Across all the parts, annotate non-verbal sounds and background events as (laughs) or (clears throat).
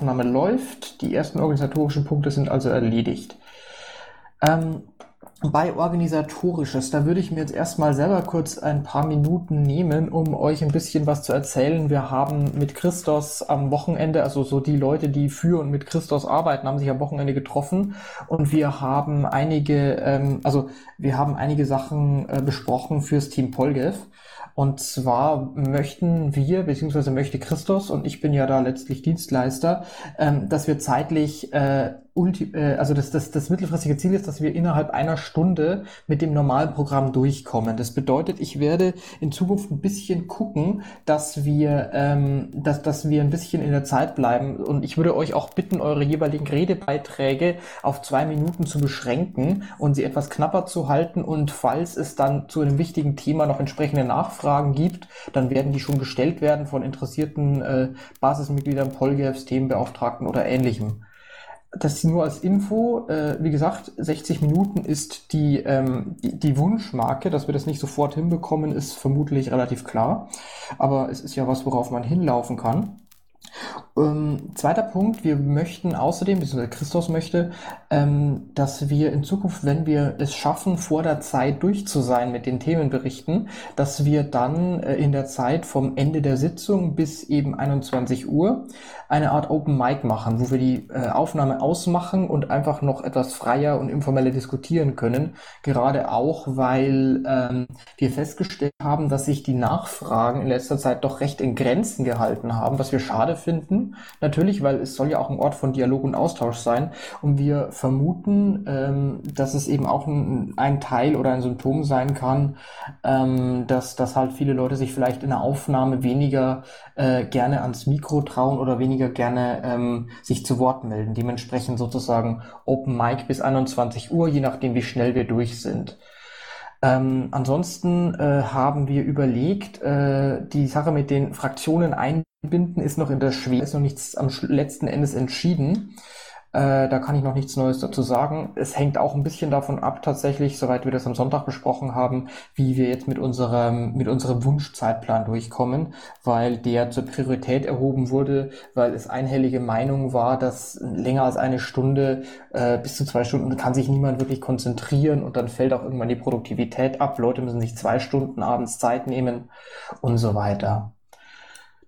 Aufnahme läuft. Die ersten organisatorischen Punkte sind also erledigt. Ähm, bei Organisatorisches, da würde ich mir jetzt erstmal selber kurz ein paar Minuten nehmen, um euch ein bisschen was zu erzählen. Wir haben mit Christos am Wochenende, also so die Leute, die für und mit Christos arbeiten, haben sich am Wochenende getroffen und wir haben einige, ähm, also wir haben einige Sachen äh, besprochen fürs Team Polgev. Und zwar möchten wir, beziehungsweise möchte Christos, und ich bin ja da letztlich Dienstleister, ähm, dass wir zeitlich äh, ulti äh, also das, das, das mittelfristige Ziel ist, dass wir innerhalb einer Stunde mit dem normalen Programm durchkommen. Das bedeutet, ich werde in Zukunft ein bisschen gucken, dass wir, ähm, dass, dass wir ein bisschen in der Zeit bleiben. Und ich würde euch auch bitten, eure jeweiligen Redebeiträge auf zwei Minuten zu beschränken und sie etwas knapper zu halten. Und falls es dann zu einem wichtigen Thema noch entsprechende Nachfragen gibt, dann werden die schon gestellt werden von interessierten äh, Basismitgliedern, Polgefs, Themenbeauftragten oder ähnlichem. Das nur als Info. Äh, wie gesagt, 60 Minuten ist die, ähm, die, die Wunschmarke. Dass wir das nicht sofort hinbekommen, ist vermutlich relativ klar. Aber es ist ja was, worauf man hinlaufen kann. Ähm, zweiter Punkt, wir möchten außerdem, beziehungsweise Christos möchte, ähm, dass wir in Zukunft, wenn wir es schaffen, vor der Zeit durch zu sein mit den Themenberichten, dass wir dann äh, in der Zeit vom Ende der Sitzung bis eben 21 Uhr eine Art Open Mic machen, wo wir die äh, Aufnahme ausmachen und einfach noch etwas freier und informeller diskutieren können. Gerade auch, weil ähm, wir festgestellt haben, dass sich die Nachfragen in letzter Zeit doch recht in Grenzen gehalten haben, was wir schade finden. Natürlich, weil es soll ja auch ein Ort von Dialog und Austausch sein. Und wir vermuten, ähm, dass es eben auch ein, ein, Teil oder ein Symptom sein kann, ähm, dass, dass halt viele Leute sich vielleicht in der Aufnahme weniger äh, gerne ans Mikro trauen oder weniger gerne ähm, sich zu Wort melden. Dementsprechend sozusagen Open Mic bis 21 Uhr, je nachdem, wie schnell wir durch sind. Ähm, ansonsten äh, haben wir überlegt, äh, die Sache mit den Fraktionen einbinden ist noch in der Schwebe, ist noch nichts am letzten Endes entschieden. Äh, da kann ich noch nichts Neues dazu sagen. Es hängt auch ein bisschen davon ab, tatsächlich, soweit wir das am Sonntag besprochen haben, wie wir jetzt mit unserem, mit unserem Wunschzeitplan durchkommen, weil der zur Priorität erhoben wurde, weil es einhellige Meinung war, dass länger als eine Stunde, äh, bis zu zwei Stunden kann sich niemand wirklich konzentrieren und dann fällt auch irgendwann die Produktivität ab. Leute müssen sich zwei Stunden abends Zeit nehmen und so weiter.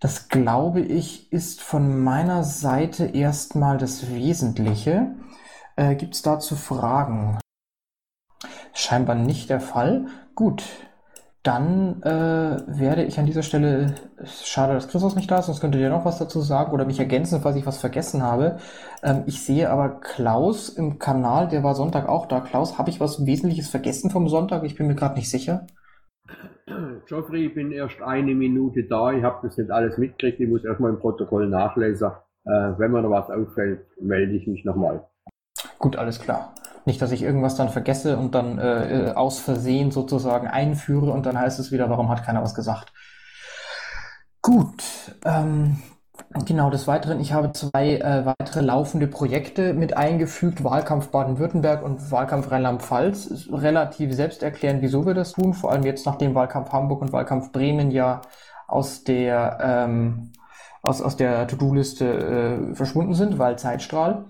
Das glaube ich ist von meiner Seite erstmal das Wesentliche. Äh, Gibt es dazu Fragen? Scheinbar nicht der Fall. Gut, dann äh, werde ich an dieser Stelle, schade, dass Christus nicht da ist, sonst könntet ihr noch was dazu sagen oder mich ergänzen, falls ich was vergessen habe. Ähm, ich sehe aber Klaus im Kanal, der war Sonntag auch da. Klaus, habe ich was Wesentliches vergessen vom Sonntag? Ich bin mir gerade nicht sicher. Geoffrey, ich bin erst eine Minute da. Ich habe das nicht alles mitgekriegt. Ich muss erstmal im Protokoll nachlesen. Äh, wenn mir noch was auffällt, melde ich mich nochmal. Gut, alles klar. Nicht, dass ich irgendwas dann vergesse und dann äh, äh, aus Versehen sozusagen einführe und dann heißt es wieder, warum hat keiner was gesagt. Gut, ähm, Genau, des Weiteren, ich habe zwei äh, weitere laufende Projekte mit eingefügt, Wahlkampf Baden-Württemberg und Wahlkampf Rheinland-Pfalz. Relativ selbsterklärend, wieso wir das tun, vor allem jetzt nachdem Wahlkampf Hamburg und Wahlkampf Bremen ja aus der, ähm, aus, aus der To-Do-Liste äh, verschwunden sind, weil Zeitstrahl.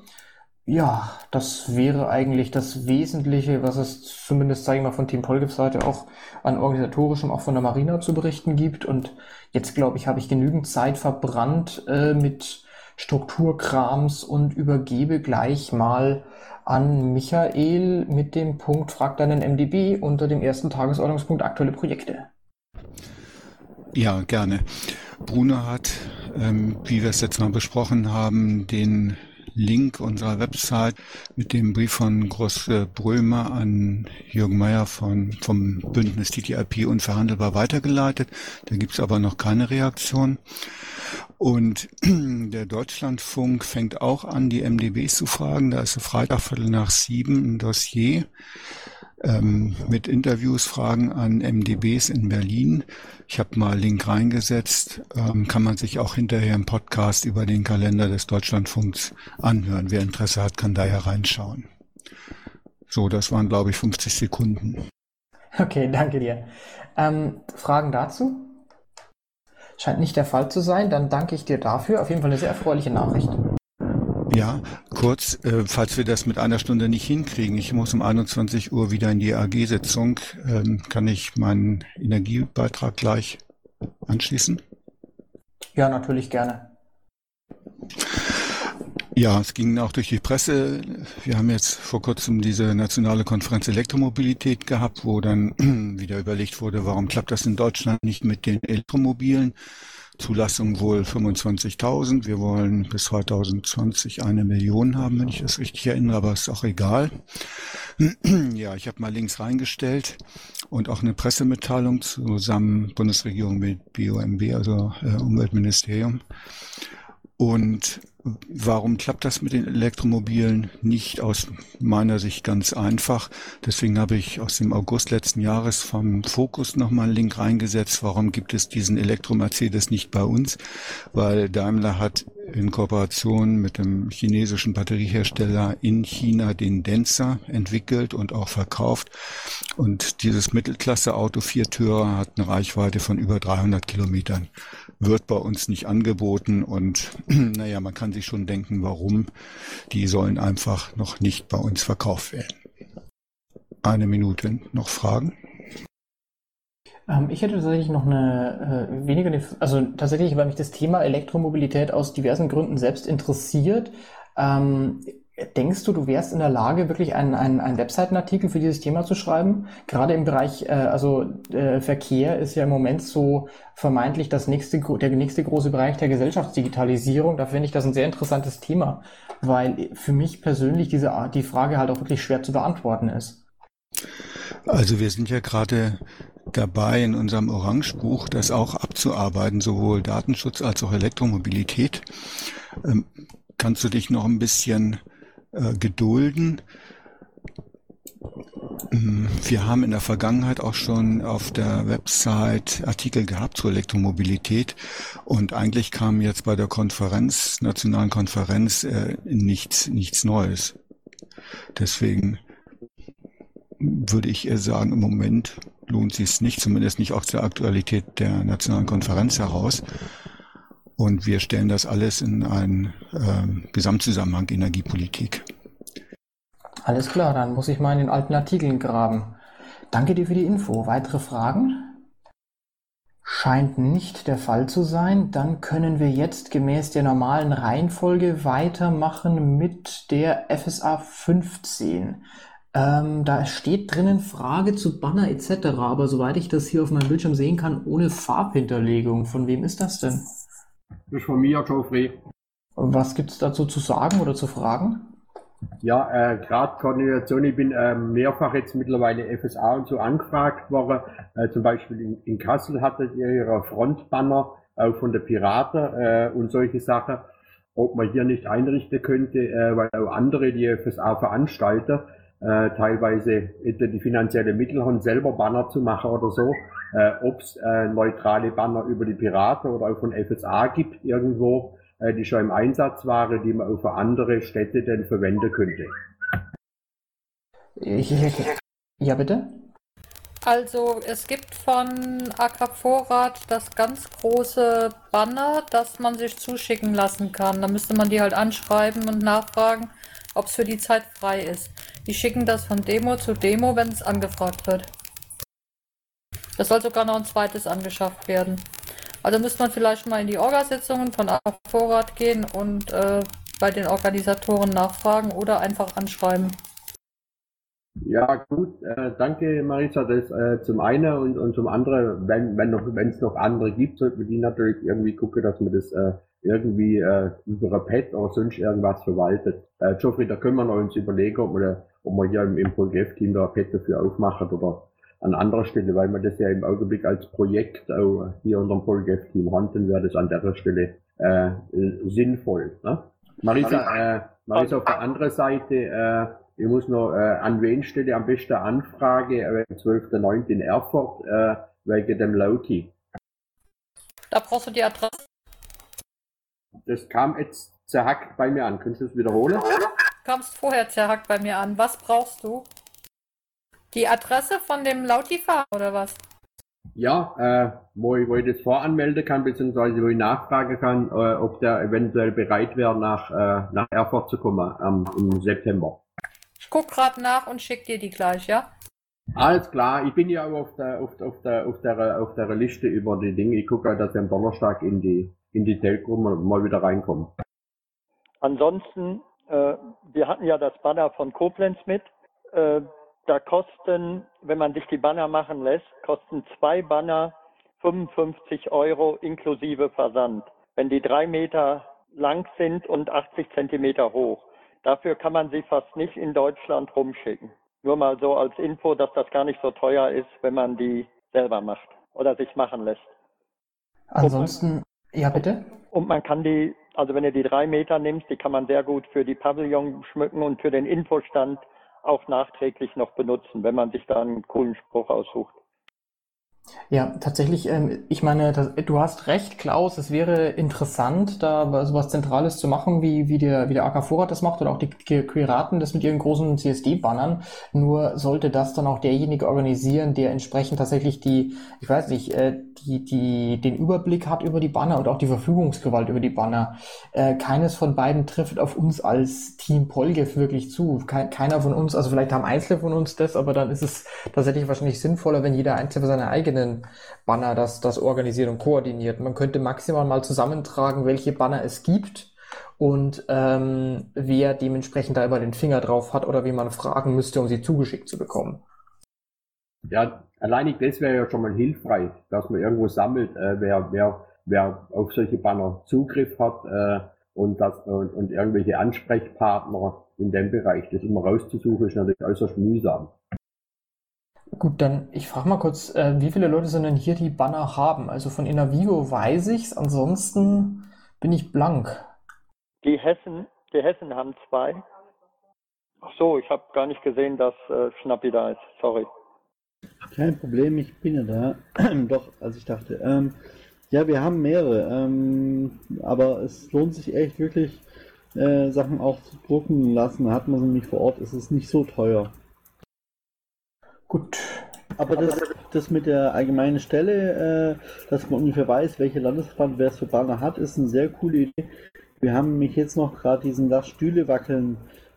Ja, das wäre eigentlich das Wesentliche, was es zumindest, sage ich mal, von Team Polgef Seite auch an organisatorischem, auch von der Marina zu berichten gibt. Und jetzt, glaube ich, habe ich genügend Zeit verbrannt äh, mit Strukturkrams und übergebe gleich mal an Michael mit dem Punkt Frag deinen MDB unter dem ersten Tagesordnungspunkt aktuelle Projekte. Ja, gerne. Bruno hat, ähm, wie wir es jetzt mal besprochen haben, den Link unserer Website mit dem Brief von Groß Brömer an Jürgen Meyer von, vom Bündnis TTIP unverhandelbar weitergeleitet. Da gibt's aber noch keine Reaktion. Und (clears throat) der Deutschlandfunk fängt auch an, die MDBs zu fragen. Da ist Freitag Viertel nach sieben ein Dossier ähm, mit Interviews, Fragen an MDBs in Berlin. Ich habe mal Link reingesetzt, ähm, kann man sich auch hinterher im Podcast über den Kalender des Deutschlandfunks anhören. Wer Interesse hat, kann da ja reinschauen. So, das waren, glaube ich, 50 Sekunden. Okay, danke dir. Ähm, Fragen dazu? Scheint nicht der Fall zu sein. Dann danke ich dir dafür. Auf jeden Fall eine sehr erfreuliche Nachricht. Ja, kurz, äh, falls wir das mit einer Stunde nicht hinkriegen, ich muss um 21 Uhr wieder in die AG-Sitzung, ähm, kann ich meinen Energiebeitrag gleich anschließen? Ja, natürlich gerne. Ja, es ging auch durch die Presse. Wir haben jetzt vor kurzem diese nationale Konferenz Elektromobilität gehabt, wo dann (clears throat) wieder überlegt wurde, warum klappt das in Deutschland nicht mit den Elektromobilen? Zulassung wohl 25.000. Wir wollen bis 2020 eine Million haben, wenn ich das richtig erinnere, aber ist auch egal. (clears throat) Ja, ich habe mal links reingestellt und auch eine Pressemitteilung zusammen Bundesregierung mit BUMB, also äh, Umweltministerium. Und Warum klappt das mit den Elektromobilen nicht aus meiner Sicht ganz einfach? Deswegen habe ich aus dem August letzten Jahres vom Fokus nochmal einen Link reingesetzt. Warum gibt es diesen Elektro-Mercedes nicht bei uns? Weil Daimler hat in Kooperation mit dem chinesischen Batteriehersteller in China den Denzer entwickelt und auch verkauft. Und dieses Mittelklasse-Auto Viertürer hat eine Reichweite von über 300 Kilometern wird bei uns nicht angeboten und (clears throat) naja, man kann sich schon denken, warum. Die sollen einfach noch nicht bei uns verkauft werden. Eine Minute noch Fragen? Ähm, ich hätte tatsächlich noch eine äh, weniger, also tatsächlich, weil mich das Thema Elektromobilität aus diversen Gründen selbst interessiert. Ähm, Denkst du, du wärst in der Lage, wirklich einen, einen, einen Webseitenartikel für dieses Thema zu schreiben? Gerade im Bereich, äh, also äh, Verkehr ist ja im Moment so vermeintlich das nächste, der nächste große Bereich der Gesellschaftsdigitalisierung. Da finde ich das ein sehr interessantes Thema, weil für mich persönlich diese Art, die Frage halt auch wirklich schwer zu beantworten ist. Also wir sind ja gerade dabei in unserem Orangebuch, das auch abzuarbeiten, sowohl Datenschutz als auch Elektromobilität. Ähm, kannst du dich noch ein bisschen äh, gedulden. Mm, wir haben in der Vergangenheit auch schon auf der Website Artikel gehabt zur Elektromobilität und eigentlich kam jetzt bei der Konferenz, nationalen Konferenz, äh, nichts, nichts Neues. Deswegen würde ich eher sagen, im Moment lohnt sich es nicht, zumindest nicht aus der Aktualität der nationalen Konferenz heraus. Und wir stellen das alles in einen äh, Gesamtzusammenhang Energiepolitik. Alles klar, dann muss ich mal in den alten Artikeln graben. Danke dir für die Info. Weitere Fragen? Scheint nicht der Fall zu sein. Dann können wir jetzt gemäß der normalen Reihenfolge weitermachen mit der FSA 15. Ähm, da steht drinnen Frage zu Banner etc., aber soweit ich das hier auf meinem Bildschirm sehen kann, ohne Farbhinterlegung. Von wem ist das denn? Das ist von mir, Geoffrey. Was gibt es dazu zu sagen oder zu fragen? Ja, äh, gerade Koordination, ich bin äh, mehrfach jetzt mittlerweile FSA und so angefragt worden. Äh, zum Beispiel in, in Kassel hattet ihr ihre Frontbanner auch von der Piraten äh, und solche Sachen. Ob man hier nicht einrichten könnte, äh, weil auch andere, die FSA veranstalten, äh, teilweise die finanzielle Mittel haben, selber Banner zu machen oder so. Äh, Ob es äh, neutrale Banner über die Piraten oder auch von FSA gibt irgendwo, äh, die schon im Einsatz waren, die man auch für andere Städte denn verwenden könnte. Ja, bitte? Also es gibt von AK Vorrat das ganz große Banner, das man sich zuschicken lassen kann. Da müsste man die halt anschreiben und nachfragen, ob es für die Zeit frei ist. Die schicken das von Demo zu Demo, wenn es angefragt wird. Das soll sogar noch ein zweites angeschafft werden. Also müsste man vielleicht mal in die Orgasitzungen von Vorrat gehen und äh, bei den Organisatoren nachfragen oder einfach anschreiben. Ja, gut, äh, danke Marisa, das äh, zum einen und, und zum anderen, wenn noch wenn es noch andere gibt, sollten wir die natürlich irgendwie gucken, dass man das äh, irgendwie äh, über ein Pad oder sonst irgendwas verwaltet. Äh, Geoffrey, da können wir noch uns überlegen, ob wir, ob wir hier im, im Projekt-Team da ein Pad dafür aufmachen oder an anderer Stelle, weil man das ja im Augenblick als Projekt auch hier unter dem Polgef-Team haben, dann wäre das an der Stelle äh, sinnvoll. Ne? Marisa, äh, Marisa auf der anderen Seite, äh, ich muss noch, äh, an wen stelle am besten Anfrage, äh, 12.09. in Erfurt, äh, wegen dem Lauti. Da brauchst du die Adresse. Das kam jetzt zerhackt bei mir an. Könntest du es wiederholen? Kamst vorher zerhackt bei mir an. Was brauchst du? Die Adresse von dem Lautifa oder was? Ja, äh, wo, ich, wo ich das voranmelden kann, beziehungsweise wo ich nachfragen kann, äh, ob der eventuell bereit wäre, nach, äh, nach Erfurt zu kommen ähm, im September. Ich guck gerade nach und schick dir die gleich, ja? Alles klar, ich bin ja auch auf der, auf, auf der, auf der, auf der Liste über die Dinge. Ich gucke, dass ich am Donnerstag in die, in die Telco mal, mal wieder reinkomme. Ansonsten, äh, wir hatten ja das Banner von Koblenz mit. Äh, da kosten, wenn man sich die Banner machen lässt, kosten zwei Banner 55 Euro inklusive Versand. Wenn die drei Meter lang sind und 80 Zentimeter hoch. Dafür kann man sie fast nicht in Deutschland rumschicken. Nur mal so als Info, dass das gar nicht so teuer ist, wenn man die selber macht oder sich machen lässt. Ansonsten, ja bitte. Und man kann die, also wenn ihr die drei Meter nimmt, die kann man sehr gut für die Pavillon schmücken und für den Infostand auch nachträglich noch benutzen, wenn man sich da einen coolen Spruch aussucht. Ja, tatsächlich, ähm, ich meine, das, du hast recht, Klaus, es wäre interessant, da so was Zentrales zu machen, wie, wie der, wie der AK Vorrat das macht oder auch die Piraten das mit ihren großen CSD-Bannern. Nur sollte das dann auch derjenige organisieren, der entsprechend tatsächlich die, ich weiß nicht, äh, die, die, den Überblick hat über die Banner und auch die Verfügungsgewalt über die Banner. Äh, keines von beiden trifft auf uns als Team Polgef wirklich zu. Kein, keiner von uns, also vielleicht haben Einzelne von uns das, aber dann ist es tatsächlich wahrscheinlich sinnvoller, wenn jeder Einzelne seine eigenen Banner das, das organisiert und koordiniert. Man könnte maximal mal zusammentragen, welche Banner es gibt und ähm, wer dementsprechend da immer den Finger drauf hat oder wie man fragen müsste, um sie zugeschickt zu bekommen. Ja, alleinig das wäre ja schon mal hilfreich, dass man irgendwo sammelt, äh, wer, wer, wer auf solche Banner Zugriff hat äh, und, das, und, und irgendwelche Ansprechpartner in dem Bereich. Das immer rauszusuchen, ist natürlich äußerst mühsam. Gut, dann ich frage mal kurz, äh, wie viele Leute sind denn hier, die Banner haben? Also von Inavigo weiß ich's, ansonsten bin ich blank. Die Hessen, die Hessen haben zwei. Ach so, ich habe gar nicht gesehen, dass äh, Schnappi da ist. Sorry. Kein Problem, ich bin ja da. (clears throat) Doch, als ich dachte. Ähm, ja, wir haben mehrere, ähm, aber es lohnt sich echt wirklich, äh, Sachen auch zu drucken lassen. Hat man sie nicht vor Ort, ist es nicht so teuer. Gut. Aber das, das mit der allgemeinen Stelle, äh, dass man ungefähr weiß, welche Landesverband wer es für Banner hat, ist eine sehr coole Idee. Wir haben mich jetzt noch gerade diesen Lass Stühle wackeln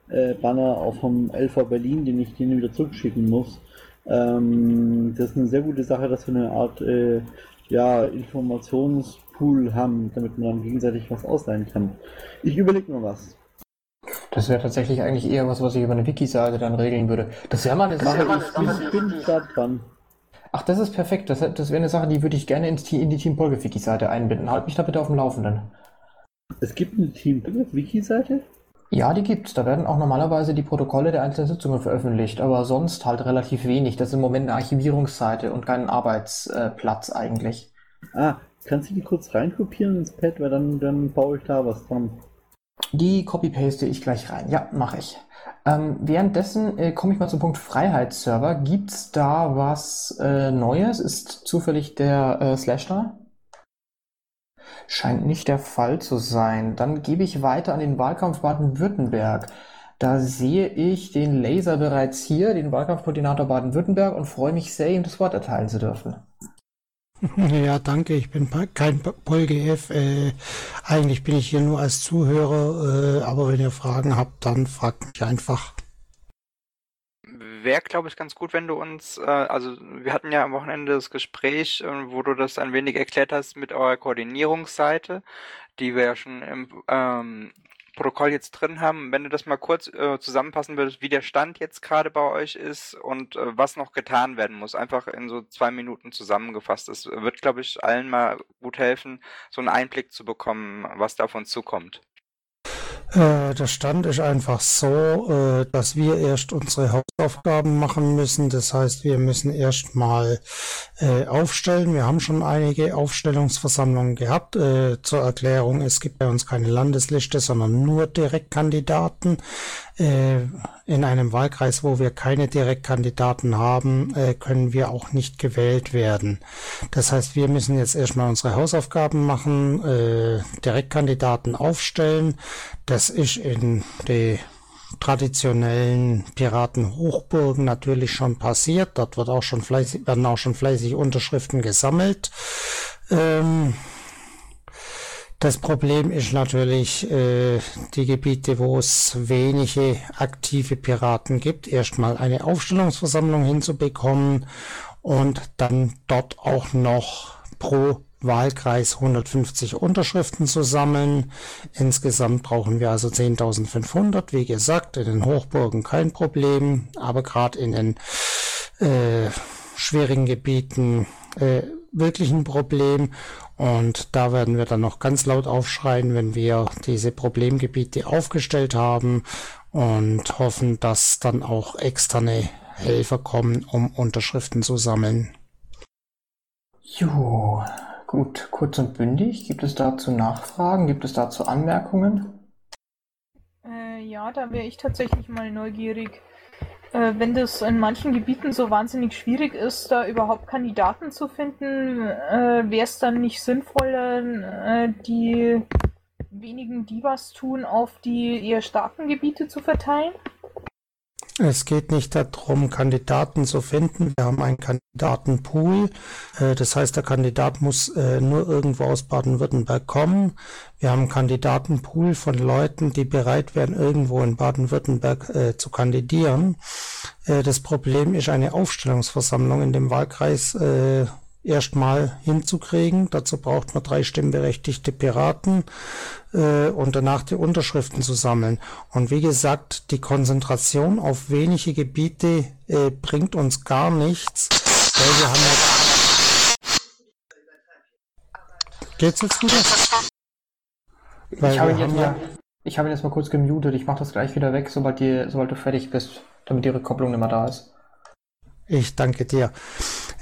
äh, Banner auch vom LV Berlin, den ich denen wieder zurückschicken muss. Ähm, das ist eine sehr gute Sache, dass wir eine Art äh, ja, Informationspool haben, damit man dann gegenseitig was ausleihen kann. Ich überlege mir was. Das wäre tatsächlich eigentlich eher was, was ich über eine Wiki-Seite dann regeln würde. Das wäre mal eine Sache, ich, ich bin gerade dran. Ach, das ist perfekt. Das, das wäre eine Sache, die würde ich gerne ins, in die Team Polge Wiki-Seite einbinden. Halt mich da bitte auf dem Laufenden. Es gibt eine Team Polge Wiki-Seite? Ja, die gibt's. Da werden auch normalerweise die Protokolle der einzelnen Sitzungen veröffentlicht, aber sonst halt relativ wenig. Das ist im Moment eine Archivierungsseite und kein Arbeitsplatz eigentlich. Ah, kannst du die kurz reinkopieren ins Pad, weil dann, dann baue ich da was dran. Die copy-paste ich gleich rein. Ja, mache ich. Ähm, währenddessen äh, komme ich mal zum Punkt Freiheitsserver. Gibt's da was äh, Neues? Ist zufällig der äh, Slash da? Scheint nicht der Fall zu sein. Dann gebe ich weiter an den Wahlkampf Baden-Württemberg. Da sehe ich den Laser bereits hier, den Wahlkampfkoordinator Baden-Württemberg, und freue mich sehr, ihm das Wort erteilen zu dürfen. Ja, danke. Ich bin kein PolGF. Äh, eigentlich bin ich hier nur als Zuhörer, äh, aber wenn ihr Fragen habt, dann fragt mich einfach wäre, glaube ich, ganz gut, wenn du uns, äh, also wir hatten ja am Wochenende das Gespräch, äh, wo du das ein wenig erklärt hast mit eurer Koordinierungsseite, die wir ja schon im ähm, Protokoll jetzt drin haben. Wenn du das mal kurz äh, zusammenfassen würdest, wie der Stand jetzt gerade bei euch ist und äh, was noch getan werden muss, einfach in so zwei Minuten zusammengefasst. Das wird, glaube ich, allen mal gut helfen, so einen Einblick zu bekommen, was davon zukommt. Äh, der Stand ist einfach so, äh, dass wir erst unsere Hausaufgaben machen müssen. Das heißt, wir müssen erst mal äh, aufstellen. Wir haben schon einige Aufstellungsversammlungen gehabt. Zur Erklärung, es gibt bei uns keine Landesliste, sondern nur Direktkandidaten. Äh, in einem Wahlkreis, wo wir keine Direktkandidaten haben, äh, können wir auch nicht gewählt werden. Das heißt, wir müssen jetzt erstmal unsere Hausaufgaben machen, äh, Direktkandidaten aufstellen. Das ist in die traditionellen Piratenhochburgen natürlich schon passiert. Dort wird auch schon fleißig, werden auch schon fleißig Unterschriften gesammelt. Ähm, das Problem ist natürlich äh, die Gebiete, wo es wenige aktive Piraten gibt, erstmal eine Aufstellungsversammlung hinzubekommen und dann dort auch noch pro Wahlkreis 150 Unterschriften zu sammeln. Insgesamt brauchen wir also 10.500. Wie gesagt, in den Hochburgen kein Problem, aber gerade in den äh, schwierigen Gebieten äh, wirklich ein Problem. Und da werden wir dann noch ganz laut aufschreien, wenn wir diese Problemgebiete aufgestellt haben und hoffen, dass dann auch externe Helfer kommen, um Unterschriften zu sammeln. Jo, gut, kurz und bündig. Gibt es dazu Nachfragen? Gibt es dazu Anmerkungen? Äh, ja, da wäre ich tatsächlich mal neugierig. Äh, wenn das in manchen Gebieten so wahnsinnig schwierig ist, da überhaupt Kandidaten zu finden, äh, wäre es dann nicht sinnvoller, äh, die wenigen, die was tun, auf die eher starken Gebiete zu verteilen? Es geht nicht darum, Kandidaten zu finden. Wir haben einen Kandidatenpool. Äh, das heißt, der Kandidat muss äh, nur irgendwo aus Baden-Württemberg kommen. Wir haben einen Kandidatenpool von Leuten, die bereit wären, irgendwo in Baden-Württemberg äh, zu kandidieren. Das Problem ist eine Aufstellungsversammlung in dem Wahlkreis erstmal hinzukriegen. Dazu braucht man drei stimmberechtigte Piraten äh, und danach die Unterschriften zu sammeln. Und wie gesagt, die Konzentration auf wenige Gebiete äh, bringt uns gar nichts, weil wir haben ja Geht's jetzt wieder? Weil ich habe ihn jetzt ja, ich habe ihn jetzt mal kurz gemutet. Ich mache das gleich wieder weg, sobald, die, sobald du fertig bist, damit die Rückkopplung nicht mehr da ist. Ich danke dir.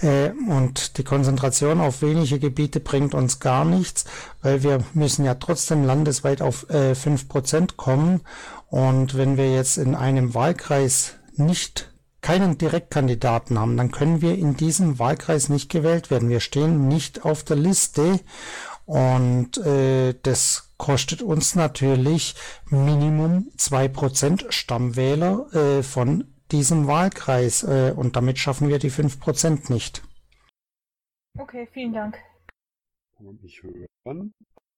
Äh, und die Konzentration auf wenige Gebiete bringt uns gar nichts, weil wir müssen ja trotzdem landesweit auf äh, fünf Prozent kommen. Und wenn wir jetzt in einem Wahlkreis nicht keinen Direktkandidaten haben, dann können wir in diesem Wahlkreis nicht gewählt werden. Wir stehen nicht auf der Liste und äh, das kostet uns natürlich Minimum zwei Prozent Stammwähler äh, von diesem Wahlkreis äh, und damit schaffen wir die 5% nicht. Okay, vielen Dank. Kann man mich hören?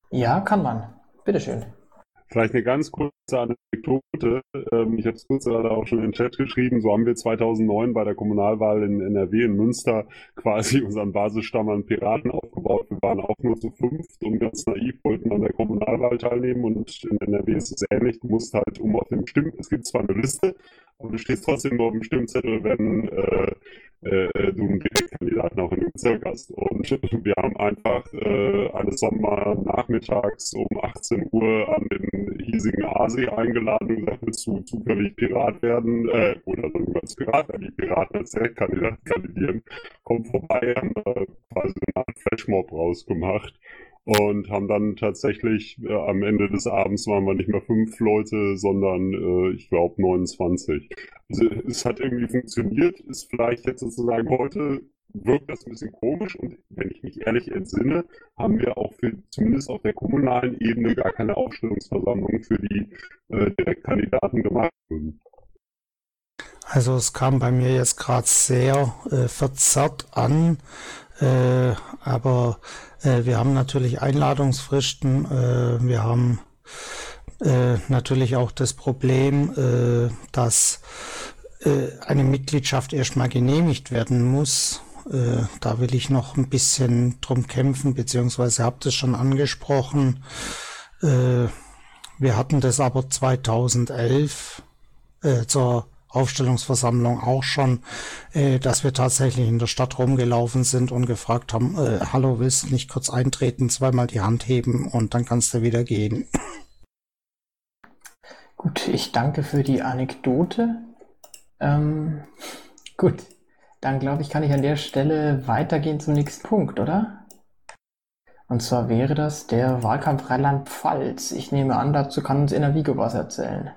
Ja, kann man. Bitteschön. Vielleicht eine ganz kurze Anekdote. Ähm, ich habe es kurz gerade auch schon in den Chat geschrieben. So haben wir 2009 bei der Kommunalwahl in NRW in Münster (laughs) quasi unseren Basisstamm an Piraten aufgebaut. Wir waren auch nur zu fünft und ganz naiv wollten an der Kommunalwahl teilnehmen. Und in NRW ist es ähnlich. Du musst halt um auf dem Stimmen, es gibt zwar eine Liste, aber du stehst trotzdem nur auf dem Stimmzettel, wenn äh, äh, du einen Direktkandidaten auch in dem Bezirk hast. Und wir haben einfach äh, eines Sommernachmittags um 18 Uhr an den hiesigen Aasee eingeladen und gesagt, willst du zufällig Pirat werden? Äh, oder dann als Pirat, wenn die Piraten als Direktkandidat kandidieren, komm vorbei, haben äh, quasi eine Art Flashmob rausgemacht und haben dann tatsächlich äh, am Ende des Abends waren wir nicht mehr fünf Leute, sondern äh, ich glaube 29. Also es hat irgendwie funktioniert, ist vielleicht jetzt sozusagen heute wirkt das ein bisschen komisch und wenn ich mich ehrlich entsinne, haben wir auch für zumindest auf der kommunalen Ebene gar keine Aufstellungsversammlung für die äh, Direktkandidaten gemacht. Also es kam bei mir jetzt gerade sehr äh, verzerrt an, äh, aber äh, wir haben natürlich Einladungsfristen, äh, wir haben äh, natürlich auch das Problem, äh, dass eine Mitgliedschaft erstmal genehmigt werden muss. da will ich noch ein bisschen drum kämpfen, beziehungsweise habt es schon angesprochen. wir hatten das aber 2011 zur Aufstellungsversammlung auch schon, äh, dass wir tatsächlich in der Stadt rumgelaufen sind und gefragt haben, äh, hallo, willst du nicht kurz eintreten, zweimal die Hand heben und dann kannst du wieder gehen. Gut, ich danke für die Anekdote. Ähm, gut, dann glaube ich, kann ich an der Stelle weitergehen zum nächsten Punkt, oder? Und zwar wäre das der Wahlkampf Rheinland-Pfalz. Ich nehme an, dazu kann uns Enervigo was erzählen.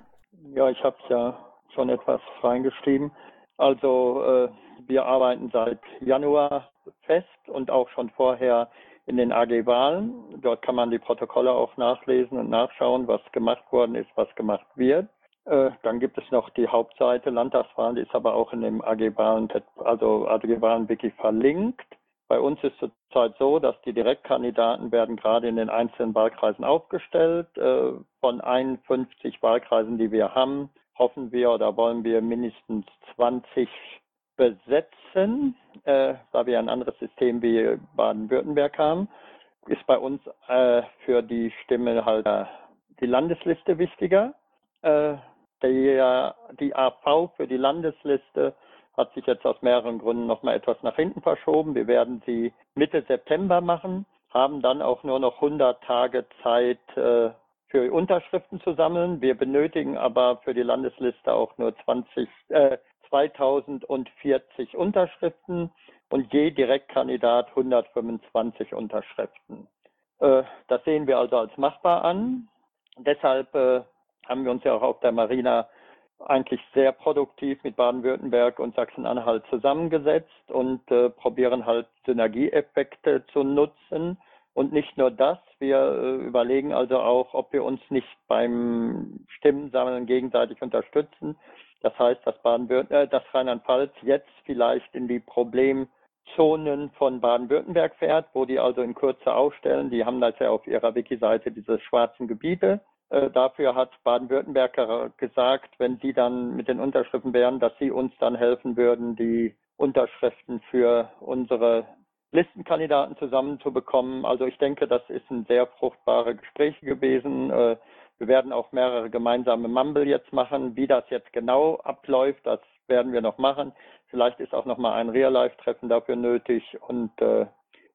Ja, ich habe es ja schon etwas reingeschrieben. Also äh, wir arbeiten seit Januar fest und auch schon vorher in den AG-Wahlen. Dort kann man die Protokolle auch nachlesen und nachschauen, was gemacht worden ist, was gemacht wird. Äh, dann gibt es noch die Hauptseite Landtagswahlen, die ist aber auch in dem AG Wahlen, also AG Wahlen Wiki verlinkt. Bei uns ist zurzeit so, dass die Direktkandidaten werden gerade in den einzelnen Wahlkreisen aufgestellt. Äh, von 51 Wahlkreisen, die wir haben, hoffen wir oder wollen wir mindestens 20 besetzen, äh, da wir ein anderes System wie Baden-Württemberg haben. Ist bei uns äh, für die Stimme halt äh, die Landesliste wichtiger. Äh, der, die AV für die Landesliste hat sich jetzt aus mehreren Gründen nochmal etwas nach hinten verschoben. Wir werden sie Mitte September machen, haben dann auch nur noch 100 Tage Zeit äh, für Unterschriften zu sammeln. Wir benötigen aber für die Landesliste auch nur 20, äh, 2040 Unterschriften und je Direktkandidat 125 Unterschriften. Äh, das sehen wir also als machbar an. Deshalb äh, haben wir uns ja auch auf der Marina eigentlich sehr produktiv mit Baden-Württemberg und Sachsen-Anhalt zusammengesetzt und äh, probieren halt Synergieeffekte zu nutzen. Und nicht nur das, wir äh, überlegen also auch, ob wir uns nicht beim Stimmensammeln gegenseitig unterstützen. Das heißt, dass, äh, dass Rheinland-Pfalz jetzt vielleicht in die Problemzonen von Baden-Württemberg fährt, wo die also in Kürze aufstellen. Die haben das ja auf ihrer Wiki-Seite diese schwarzen Gebiete. Äh, dafür hat Baden-Württemberg gesagt, wenn sie dann mit den Unterschriften wären, dass sie uns dann helfen würden, die Unterschriften für unsere Listenkandidaten zusammenzubekommen. Also ich denke, das ist ein sehr fruchtbare Gespräch gewesen. Äh, wir werden auch mehrere gemeinsame Mumble jetzt machen. Wie das jetzt genau abläuft, das werden wir noch machen. Vielleicht ist auch noch mal ein Real-Life-Treffen dafür nötig. Und äh,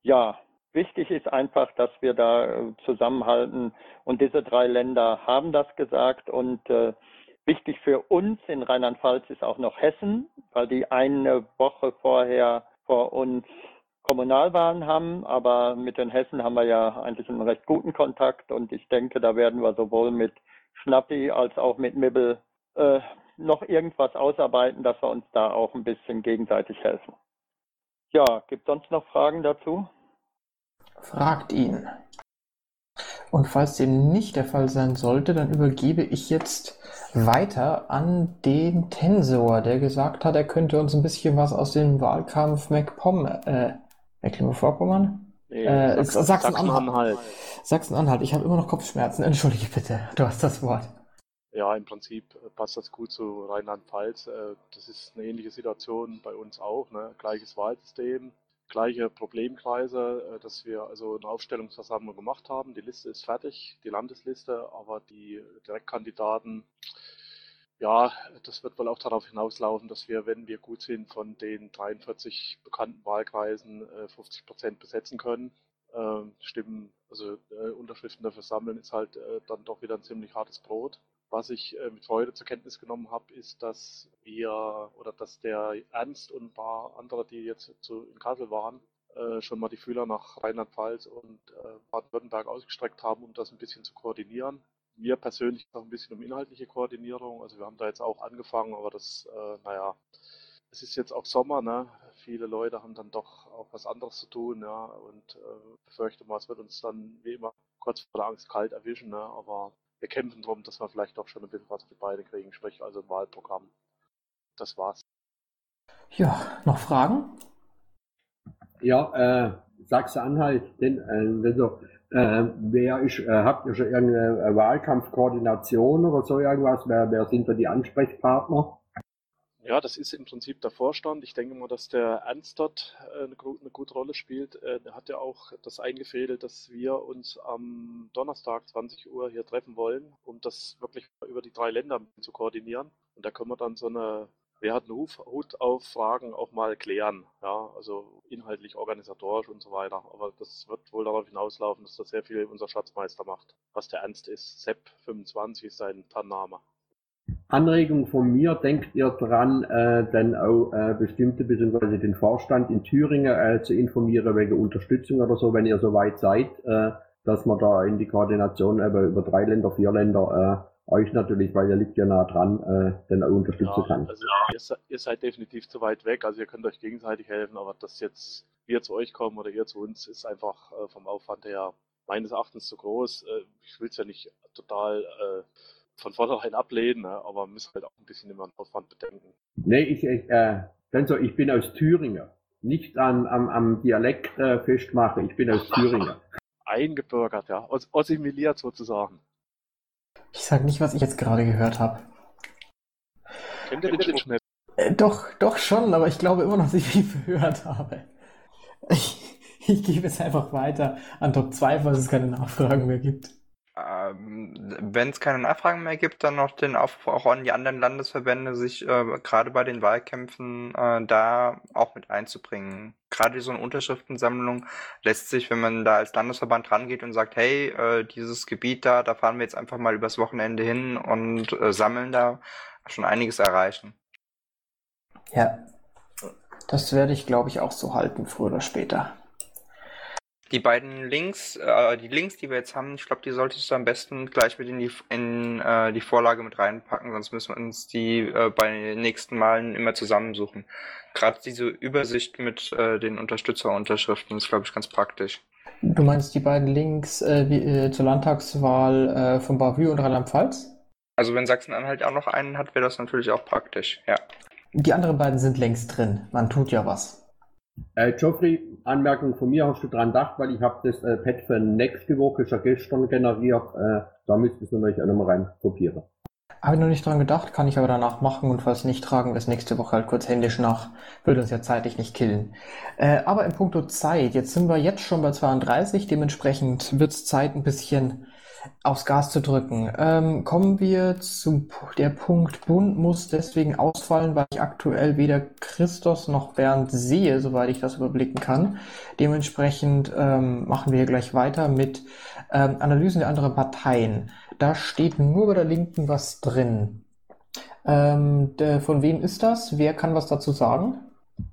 ja, Wichtig ist einfach, dass wir da äh, zusammenhalten. Und diese drei Länder haben das gesagt. Und äh, wichtig für uns in Rheinland-Pfalz ist auch noch Hessen, weil die eine Woche vorher vor uns Kommunalwahlen haben. Aber mit den Hessen haben wir ja eigentlich einen recht guten Kontakt. Und ich denke, da werden wir sowohl mit Schnappi als auch mit Mibbel äh, noch irgendwas ausarbeiten, dass wir uns da auch ein bisschen gegenseitig helfen. Ja, gibt sonst noch Fragen dazu? Fragt ihn. Und falls dem nicht der Fall sein sollte, dann übergebe ich jetzt weiter an den Tensor, der gesagt hat, er könnte uns ein bisschen was aus dem Wahlkampf MacPom, äh, Mecklenburg-Vorpommern? Nee, äh, Sachsen-Anhalt. Sachsen-Anhalt. Ich habe immer noch Kopfschmerzen. (laughs) Entschuldige bitte. Du hast das Wort. Ja, im Prinzip passt das gut zu Rheinland-Pfalz. Äh, das ist eine ähnliche Situation bei uns auch. Ne? Gleiches Wahlsystem, gleiche Problemkreise, äh, dass wir also eine Aufstellungsversammlung gemacht haben. Die Liste ist fertig, die Landesliste, aber die Direktkandidaten, ja, das wird wohl auch darauf hinauslaufen, dass wir, wenn wir gut sind, von den 43 bekannten Wahlkreisen 50 äh, Prozent besetzen können. Ähm, Stimmen, also äh, Unterschriften dafür sammeln, ist halt dann doch wieder ein ziemlich hartes Brot. Was ich äh, mit Freude zur Kenntnis genommen habe, ist, dass wir oder dass der Ernst und ein paar andere, die jetzt zu, in Kassel waren, äh, schon mal die Fühler nach Rheinland-Pfalz und äh, Baden-Württemberg ausgestreckt haben, um das ein bisschen zu koordinieren. Mir persönlich noch ein bisschen um inhaltliche Koordinierung. Also wir haben da jetzt auch angefangen, aber das, äh, naja, es ist jetzt auch Sommer, ne? Viele Leute haben dann doch auch was anderes zu tun, ja, und äh, befürchte mal, es wird uns dann wie immer kurz vor der Angst kalt erwischen, ne? Aber wir kämpfen darum, dass wir vielleicht auch schon ein bisschen was auf die Beine kriegen, sprich also im Wahlprogramm. Das war's. Ja, noch Fragen? Ja, äh, Sachsen-Anhalt, denn äh, also, äh, wer ist, äh, habt ihr schon irgendeine Wahlkampfkoordination oder so irgendwas? Wer, wer sind da die Ansprechpartner? Ja, das ist im Prinzip der Vorstand. Ich denke mal, dass der Ernst dort äh, eine, eine gute Rolle spielt. Er äh, hat ja auch das eingefädelt, dass wir uns am Donnerstag 20 Uhr hier treffen wollen, um das wirklich über die drei Länder zu koordinieren. Und da können wir dann so eine Wer hat einen Hut auf Fragen auch mal klären, ja, also inhaltlich, organisatorisch und so weiter. Aber das wird wohl darauf hinauslaufen, dass das sehr viel unser Schatzmeister macht. Was der Ernst ist. Sepp 25 ist sein Tarnname. Anregung von mir, denkt ihr dran, äh, dann auch äh, bestimmte bzw. den Vorstand in Thüringen äh, zu informieren wegen Unterstützung oder so, wenn ihr soweit seid, äh, dass man da in die Koordination äh, über drei Länder, vier Länder äh, euch natürlich, weil ihr liegt ja nah dran, äh, auch unterstützen ja, kann. Also ihr, ihr, seid definitiv zu weit weg, also ihr könnt euch gegenseitig helfen, aber dass jetzt wir zu euch kommen oder ihr zu uns, ist einfach äh, vom Aufwand her meines Erachtens zu groß. Äh, ich will es ja nicht total äh, von vornherein ablehnen, ne? aber muss halt auch ein bisschen immer den Aufwand bedenken. Nee, ich, ich, äh, so, ich bin aus Thüringen. Nicht an, am, am Dialekt äh, festmachen, ich bin aus (laughs) Thüringen. Eingebürgert, ja. Assimiliert sozusagen. Ich sag nicht, was ich jetzt gerade gehört habe. Kennt ihr den Spruch nicht? Äh, doch, doch schon, aber ich glaube immer noch, dass (laughs) ich viel gehört habe. Ich, ich gebe es einfach weiter an Top 2, falls es keine Nachfragen mehr gibt. Ähm, Wenn es keine Nachfragen mehr gibt, dann noch den Aufruf auch an die anderen Landesverbände, sich äh, gerade bei den Wahlkämpfen äh, da auch mit einzubringen. Gerade so eine Unterschriftensammlung lässt sich, wenn man da als Landesverband rangeht und sagt, hey, äh, dieses Gebiet da, da fahren wir jetzt einfach mal übers Wochenende hin und äh, sammeln da, schon einiges erreichen. Ja, das werde ich, glaube ich, auch so halten, früher oder später. Die beiden Links, äh, die Links, die wir jetzt haben, ich glaube, die solltest du am besten gleich mit in die in äh, die Vorlage mit reinpacken, sonst müssen wir uns die äh, bei den nächsten Malen immer zusammensuchen. Gerade diese Übersicht mit äh, den Unterstützerunterschriften ist, glaube ich, ganz praktisch. Du meinst die beiden Links äh, wie, äh, zur Landtagswahl äh, von Bavü und Rheinland-Pfalz? Also wenn Sachsen-Anhalt auch noch einen hat, wäre das natürlich auch praktisch, ja. Die anderen beiden sind längst drin. Man tut ja was. Äh, Geoffrey, Anmerkung von mir, hast du dran gedacht, weil ich habe das äh, Pad für nächste Woche schon gestern generiert. Äh, da müsstest du natürlich auch nochmal rein kopieren. Habe ich noch nicht dran gedacht, kann ich aber danach machen und falls nicht, tragen wir nächste Woche halt kurz händisch nach. Würde uns ja zeitlich nicht killen. Äh, aber in puncto Zeit, jetzt sind wir jetzt schon bei 32, dementsprechend wird es Zeit ein bisschen aufs Gas zu drücken. Ähm, kommen wir zu der Punkt Bund muss deswegen ausfallen, weil ich aktuell weder Christos noch Bernd sehe, soweit ich das überblicken kann. Dementsprechend ähm, machen wir gleich weiter mit ähm, Analysen der anderen Parteien. Da steht nur bei der Linken was drin. Ähm, der, von wem ist das? Wer kann was dazu sagen?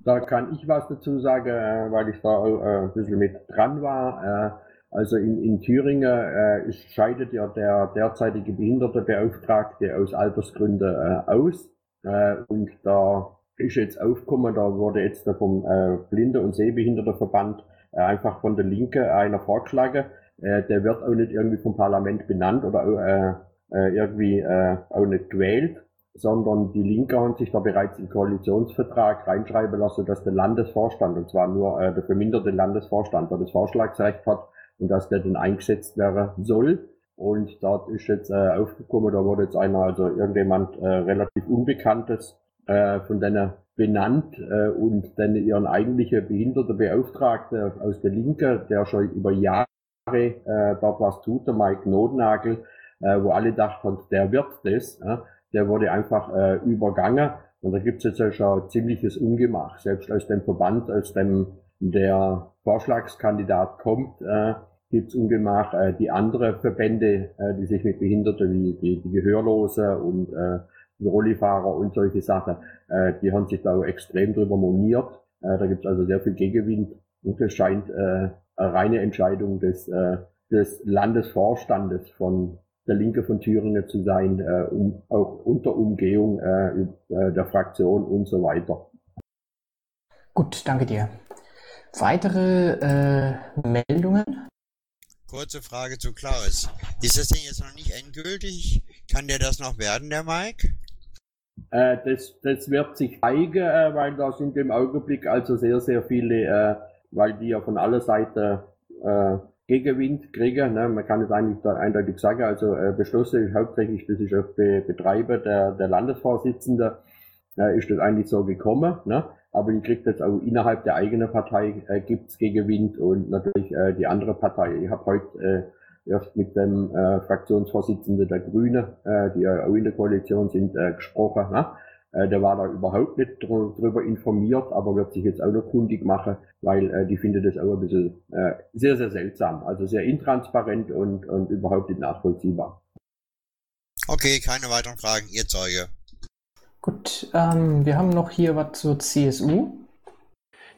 Da kann ich was dazu sagen, äh, weil ich da äh, ein bisschen mit dran war. Also in, in Thüringen äh, scheidet ja der derzeitige Behindertenbeauftragte aus Altersgründen äh, aus. Äh, und da ist jetzt aufgekommen, da wurde jetzt vom äh, Blinde- und Sehbehindertenverband äh, einfach von der Linke einer vorgeschlagen. Äh, der wird auch nicht irgendwie vom Parlament benannt oder äh, äh, irgendwie äh, auch nicht gewählt, sondern die Linke haben sich da bereits im Koalitionsvertrag reinschreiben lassen, dass der Landesvorstand, und zwar nur äh, der verminderte Landesvorstand, der das Vorschlagsrecht hat, und dass der dann eingesetzt werden soll. Und dort ist jetzt äh, aufgekommen, da wurde jetzt einer, also irgendjemand äh, relativ Unbekanntes äh, von denen benannt äh, und dann ihren eigentlichen Behindertenbeauftragten aus der Linke, der schon über Jahre äh, dort was tut, der Mike Notnagel, äh, wo alle dachten, der wird das, äh, der wurde einfach äh, übergangen. Und da gibt's jetzt ja schon ziemliches Ungemach, selbst aus dem Verband, aus dem der Vorschlagskandidat kommt, äh, gibt's Ungemach. Äh, die andere Verbände, äh, die sich mit Behinderten wie die, die Gehörlose und äh, Rollifahrer und solche Sachen, äh, die haben sich da auch extrem drüber moniert. Äh, da gibt's also sehr viel Gegenwind und es scheint äh, eine reine Entscheidung des, äh, des Landesvorstandes von der Linke von Thüringen zu sein, äh, um, auch unter Umgehung äh, äh der Fraktion und so weiter. Gut, danke dir. Weitere äh, Meldungen? Kurze Frage zu Klaus. Ist das denn jetzt noch nicht endgültig? Kann der das noch werden, der Mike? Äh, das, das wird sich zeigen, äh, weil da sind im Augenblick also sehr, sehr viele, äh, weil die ja von aller Seiten äh, Gegenwind kriegen. Ne? Man kann es eigentlich eindeutig sagen. Also äh, beschlossen ist hauptsächlich, das ist auf Be Betreiber der, der Landesvorsitzende, äh, ist das eigentlich so gekommen. Ne? Aber die kriegt jetzt auch innerhalb der eigenen Partei äh, gibt's Gegenwind und natürlich äh, die andere Partei. Ich habe heute äh, erst mit dem äh, Fraktionsvorsitzenden der Grüne, äh, die ja auch in der Koalition sind, äh, gesprochen. Ne? Äh, der war da überhaupt nicht dr drüber informiert, aber wird sich jetzt auch noch kundig machen, weil äh, die findet das auch ein bisschen äh, sehr, sehr seltsam. Also sehr intransparent und, und überhaupt nicht nachvollziehbar. Okay, keine weiteren Fragen, ihr Zeuge. Gut, ähm, wir haben noch hier was zur CSU.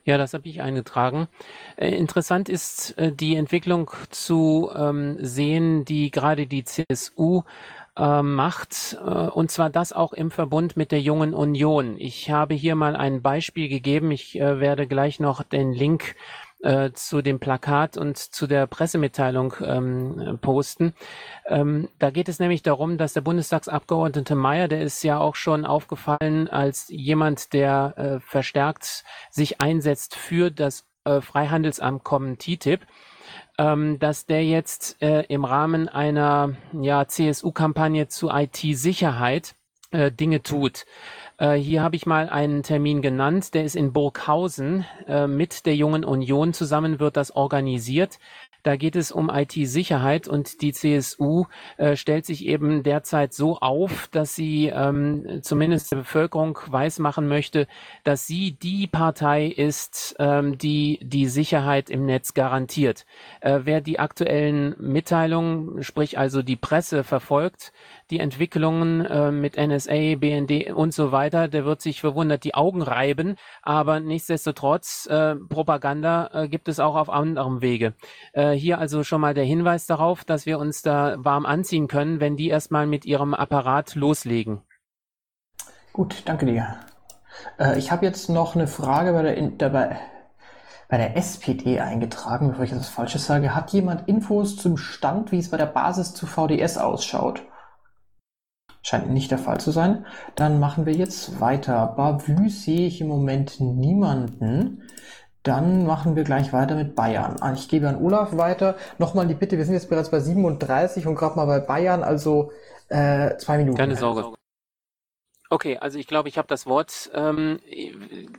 Ja, das habe ich eingetragen. Äh, interessant ist äh, die Entwicklung zu ähm, sehen, die gerade die CSU äh, macht, äh, und zwar das auch im Verbund mit der Jungen Union. Ich habe hier mal ein Beispiel gegeben. Ich äh, werde gleich noch den Link äh, zu dem Plakat und zu der Pressemitteilung ähm, posten. Ähm, da geht es nämlich darum, dass der Bundestagsabgeordnete Mayer, der ist ja auch schon aufgefallen als jemand, der äh, verstärkt sich einsetzt für das äh, Freihandelsabkommen TTIP ähm, dass der jetzt äh, im Rahmen einer ja, CSU-Kampagne zu IT-Sicherheit äh, Dinge tut. Äh, hier habe ich mal einen Termin genannt, der ist in Burghausen. Äh, mit der Jungen Union zusammen wird das organisiert. Da geht es um IT-Sicherheit und die CSU äh, stellt sich eben derzeit so auf, dass sie ähm, zumindest der Bevölkerung weismachen möchte, dass sie die Partei ist, ähm, die die Sicherheit im Netz garantiert. Äh, wer die aktuellen Mitteilungen, sprich also die Presse verfolgt, die Entwicklungen äh, mit NSA, BND und so weiter, der wird sich verwundert die Augen reiben. Aber nichtsdestotrotz, äh, Propaganda äh, gibt es auch auf anderem Wege. Äh, hier also schon mal der Hinweis darauf, dass wir uns da warm anziehen können, wenn die erstmal mit ihrem Apparat loslegen. Gut, danke dir. Äh, ich habe jetzt noch eine Frage bei der, dabei, bei der SPD eingetragen, bevor ich etwas Falsches sage. Hat jemand Infos zum Stand, wie es bei der Basis zu VDS ausschaut? Scheint nicht der Fall zu sein. Dann machen wir jetzt weiter. Bavü sehe ich im Moment niemanden. Dann machen wir gleich weiter mit Bayern. Ah, ich gebe an Olaf weiter. Nochmal die Bitte, wir sind jetzt bereits bei 37 und gerade mal bei Bayern, also äh, zwei Minuten. Keine Sorge. Okay, also ich glaube, ich habe das Wort. Ähm,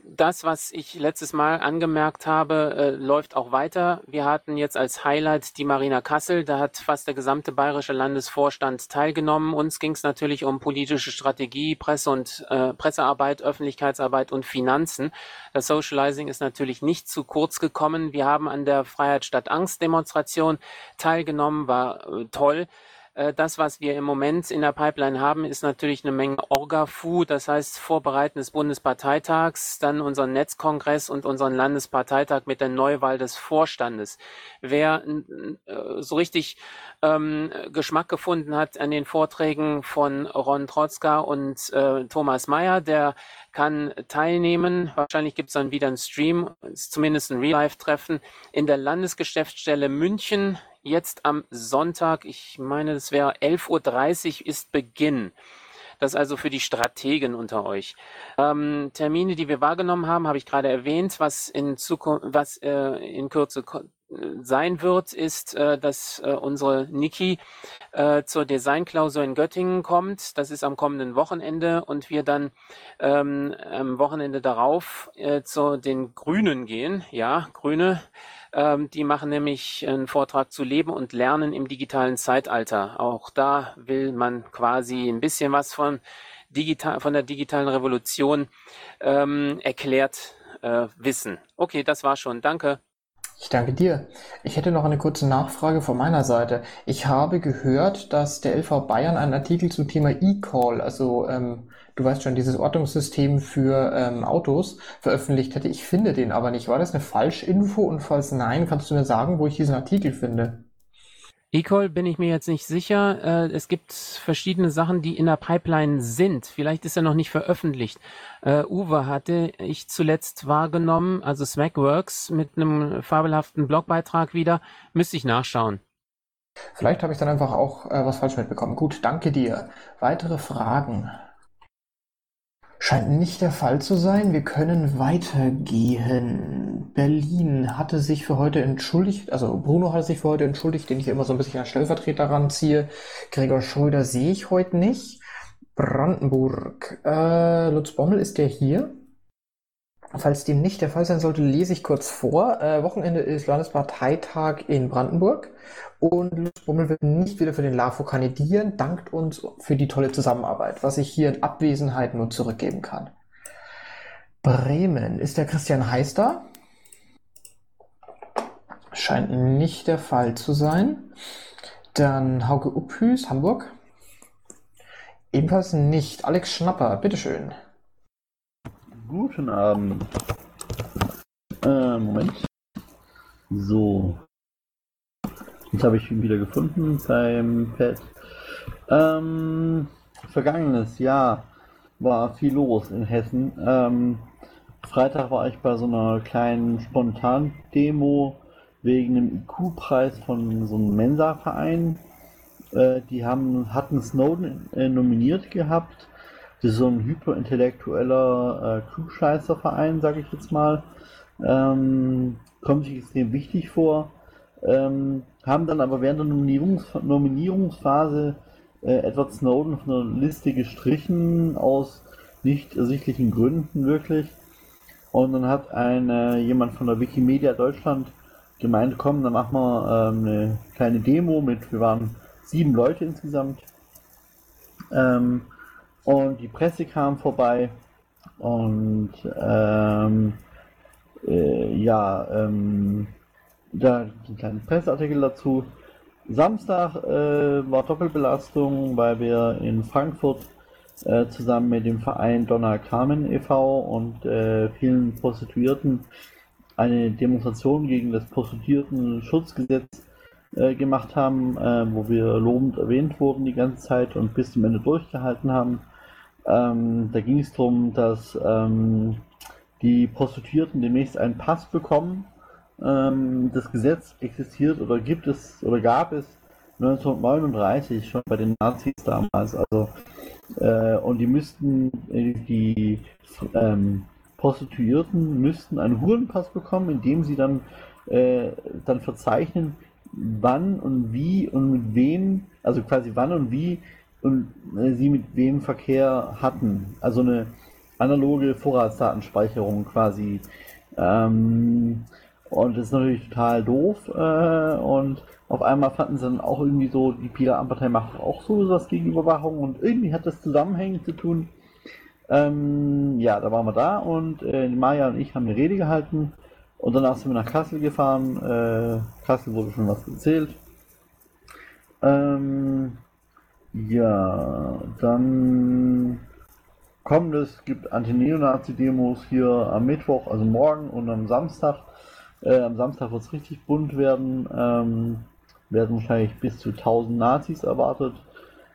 das, was ich letztes Mal angemerkt habe, äh, läuft auch weiter. Wir hatten jetzt als Highlight die Marina Kassel. Da hat fast der gesamte bayerische Landesvorstand teilgenommen. Uns ging es natürlich um politische Strategie, Presse und äh, Pressearbeit, Öffentlichkeitsarbeit und Finanzen. Das Socializing ist natürlich nicht zu kurz gekommen. Wir haben an der Freiheit statt Angst Demonstration teilgenommen, war äh, toll. Äh, das, was wir im Moment in der Pipeline haben, ist natürlich eine Menge Orga-Fu, das heißt Vorbereiten des Bundesparteitags, dann unseren Netzkongress und unseren Landesparteitag mit der Neuwahl des Vorstandes. Wer äh, so richtig ähm, Geschmack gefunden hat an den Vorträgen von Ron Trotzka und äh, Thomas Mayer, der kann teilnehmen. Wahrscheinlich gibt es dann wieder einen Stream, zumindest ein Real-Life-Treffen in der Landesgeschäftsstelle München jetzt am Sonntag, ich meine, es wäre 11.30 Uhr ist Beginn. Das also für die Strategen unter euch. Ähm, Termine, die wir wahrgenommen haben, habe ich gerade erwähnt. Was in Zukunft, was äh, in Kürze sein wird, ist, äh, dass äh, unsere Niki äh, zur Designklausur in Göttingen kommt. Das ist am kommenden Wochenende und wir dann ähm, am Wochenende darauf äh, zu den Grünen gehen. Ja, Grüne ähm, die machen nämlich einen Vortrag zu Leben und Lernen im digitalen Zeitalter. Auch da will man quasi ein bisschen was von, digital, von der digitalen Revolution ähm, erklärt äh, wissen. Okay, das war schon. Danke. Ich danke dir. Ich hätte noch eine kurze Nachfrage von meiner Seite. Ich habe gehört, dass der LV Bayern einen Artikel zum Thema E-Call, also ähm, du weißt schon, dieses Ortungssystem für ähm, Autos veröffentlicht hätte. Ich finde den aber nicht. War das eine Falschinfo? Und falls nein, kannst du mir sagen, wo ich diesen Artikel finde? Ecol bin ich mir jetzt nicht sicher. Äh, es gibt verschiedene Sachen, die in der Pipeline sind. Vielleicht ist er noch nicht veröffentlicht. Uh, Uwe hatte ich zuletzt wahrgenommen, also Smackworks mit einem fabelhaften Blogbeitrag wieder. Müsste ich nachschauen. Vielleicht habe ich dann einfach auch äh, was falsch mitbekommen. Gut, danke dir. Weitere Fragen? Scheint nicht der Fall zu sein. Wir können weitergehen. Berlin hatte sich für heute entschuldigt, also Bruno hatte sich für heute entschuldigt, den ich immer so ein bisschen als Stellvertreter ranziehe. Gregor Schröder sehe ich heute nicht. Brandenburg. Äh, Lutz Bommel, ist der hier? Falls dem nicht der Fall sein sollte, lese ich kurz vor. Äh, Wochenende ist Landesparteitag in Brandenburg und Lutz Bummel wird nicht wieder für den LAFO kandidieren, dankt uns für die tolle Zusammenarbeit, was ich hier in Abwesenheit nur zurückgeben kann. Bremen. Ist der Christian Heiß da? Scheint nicht der Fall zu sein. Dann Hauke Uphüs, Hamburg. Ebenfalls nicht. Alex Schnapper, bitteschön. Guten Abend. Äh, Moment. So. Jetzt habe ich ihn wieder gefunden beim Pad. Ähm, vergangenes Jahr war viel los in Hessen. Ähm, Freitag war ich bei so einer kleinen Spontan-Demo wegen einem IQ-Preis von so einem Mensa-Verein. Äh, die haben, hatten Snowden äh, nominiert gehabt. Das so ein hyperintellektueller äh, Klugscheißer-Verein, sage ich jetzt mal. Ähm, kommt sich extrem wichtig vor. Ähm, haben dann aber während der Nominierungs Nominierungsphase äh, Edward Snowden von der Liste gestrichen aus nicht ersichtlichen Gründen wirklich. Und dann hat ein, äh, jemand von der Wikimedia Deutschland gemeint, komm, dann machen wir ähm, eine kleine Demo mit, wir waren sieben Leute insgesamt. Ähm, und die Presse kam vorbei und ähm, äh, ja, ähm, da einen kleinen Presseartikel dazu. Samstag äh, war Doppelbelastung, weil wir in Frankfurt äh, zusammen mit dem Verein Donna Carmen e.V. und äh, vielen Prostituierten eine Demonstration gegen das Prostituierten-Schutzgesetz äh, gemacht haben, äh, wo wir lobend erwähnt wurden die ganze Zeit und bis zum Ende durchgehalten haben. Ähm, da ging es darum, dass ähm, die Prostituierten demnächst einen Pass bekommen. Ähm, das Gesetz existiert oder gibt es oder gab es 1939 schon bei den Nazis damals. Also äh, und die müssten äh, die ähm, Prostituierten müssten einen Hurenpass bekommen, indem sie dann äh, dann verzeichnen, wann und wie und mit wem, also quasi wann und wie und äh, sie mit wem Verkehr hatten. Also eine analoge Vorratsdatenspeicherung quasi. Ähm, und das ist natürlich total doof. Äh, und auf einmal fanden sie dann auch irgendwie so, die Piratenpartei macht auch so was gegen Überwachung und irgendwie hat das zusammenhängend zu tun. Ähm, ja, da waren wir da und äh, Maja und ich haben eine Rede gehalten und danach sind wir nach Kassel gefahren. Äh, Kassel wurde schon was erzählt. Ähm, ja, dann kommt es, gibt Anti-Neonazi-Demos hier am Mittwoch, also morgen und am Samstag. Äh, am Samstag wird es richtig bunt werden. Ähm, werden wahrscheinlich bis zu 1000 Nazis erwartet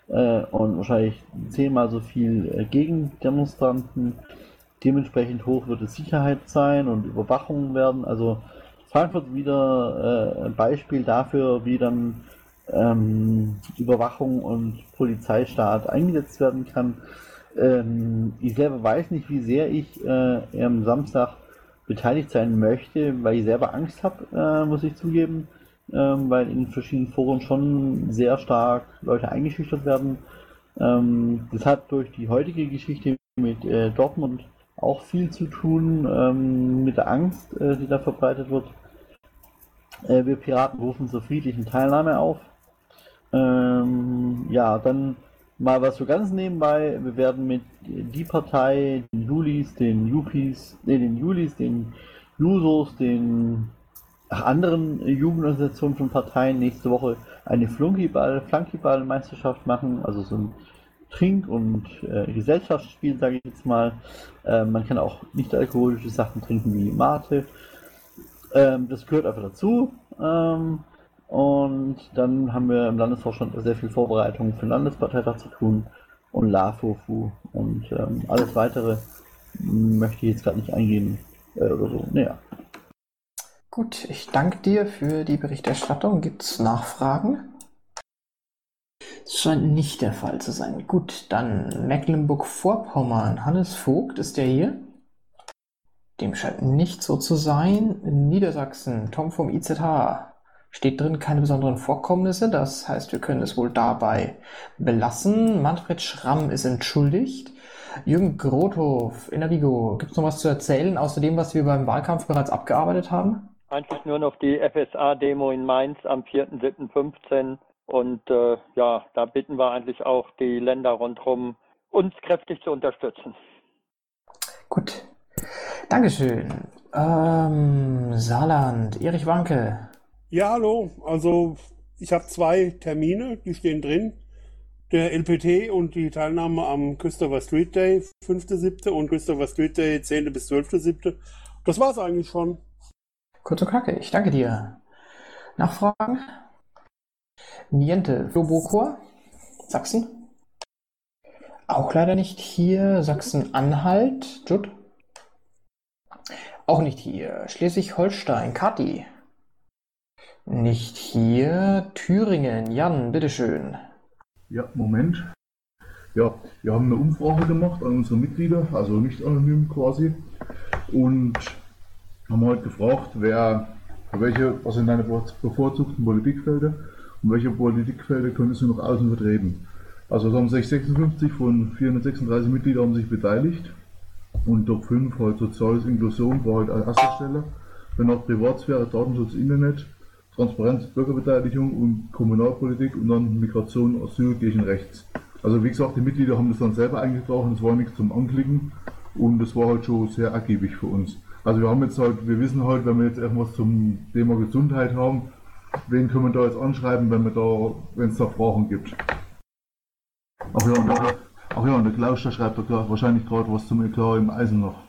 äh, und wahrscheinlich zehnmal so viel äh, Gegendemonstranten. Dementsprechend hoch wird es Sicherheit sein und Überwachungen werden. Also Frankfurt wieder äh, ein Beispiel dafür, wie dann ähm, Überwachung und Polizeistaat eingesetzt werden kann. Ähm, ich selber weiß nicht, wie sehr ich äh, am Samstag beteiligt sein möchte, weil ich selber Angst habe, äh, muss ich zugeben ähm, weil in verschiedenen Foren schon sehr stark Leute eingeschüchtert werden. Ähm, das hat durch die heutige Geschichte mit äh, Dortmund auch viel zu tun, ähm, mit der Angst, äh, die da verbreitet wird. Äh, wir Piraten rufen zur friedlichen Teilnahme auf. Ähm, ja, dann mal was so ganz nebenbei. Wir werden mit die Partei, den Julis, den Jupis, nee, den Julis, den Jusos, den anderen Jugendorganisationen von Parteien nächste Woche eine Flunkyball, Flunkyball-Meisterschaft machen, also so ein Trink- und äh, Gesellschaftsspiel, sage ich jetzt mal. Äh, man kann auch nicht alkoholische Sachen trinken wie Mate. Ähm, das gehört einfach dazu. Ähm, und dann haben wir im Landesvorstand sehr viel Vorbereitung für den Landesparteitag zu tun und LAFOFU und ähm, alles weitere möchte ich jetzt gerade nicht eingehen äh, oder so. Naja. Gut, ich danke dir für die Berichterstattung. Gibt es Nachfragen? Das scheint nicht der Fall zu sein. Gut, dann Mecklenburg-Vorpommern. Hannes Vogt, ist der hier? Dem scheint nicht so zu sein. Niedersachsen, Tom vom IZH. Steht drin keine besonderen Vorkommnisse, das heißt, wir können es wohl dabei belassen. Manfred Schramm ist entschuldigt. Jürgen Grothof, Innavigo, gibt es noch was zu erzählen, außer dem, was wir beim Wahlkampf bereits abgearbeitet haben? Eigentlich nur noch die FSA-Demo in Mainz am 4.7.15. Und äh, ja, da bitten wir eigentlich auch die Länder rundherum, uns kräftig zu unterstützen. Gut. Dankeschön. Ähm, Saarland, Erich Wanke. Ja, hallo. Also ich habe zwei Termine, die stehen drin. Der LPT und die Teilnahme am Christopher Street Day, 5.7. und Christopher Street Day, 10. bis 12.7. Das war's eigentlich schon. Kurz und knackig, danke dir. Nachfragen? Niente, Flobokor, Sachsen? Auch leider nicht hier. Sachsen-Anhalt, Judd? Auch nicht hier. Schleswig-Holstein, Kathi. Nicht hier. Thüringen, Jan, bitteschön. Ja, Moment. Ja, wir haben eine Umfrage gemacht an unsere Mitglieder, also nicht anonym quasi, und haben halt gefragt, wer, welche, was sind deine bevorzugten Politikfelder und welche Politikfelder könntest du noch außen vertreten. Also es haben sich 56 von 436 Mitgliedern haben sich beteiligt und Top 5 halt soziales Inklusion war halt an erster Stelle, dann auch Privatsphäre, Datenschutz, Internet, Transparenz, Bürgerbeteiligung und Kommunalpolitik und dann Migration, Asyl, gegen rechts. Also wie gesagt, die Mitglieder haben das dann selber eingetragen, es war nichts zum Anklicken und es war halt schon sehr ergiebig für uns. Also wir haben jetzt halt, wir wissen halt, wenn wir jetzt irgendwas zum Thema Gesundheit haben, wen können wir da jetzt anschreiben, wenn wir da, wenn es da Fragen gibt. Ach ja, und der, ach ja, und der Klaus, der schreibt da wahrscheinlich gerade was zum Eklat im Eisen noch.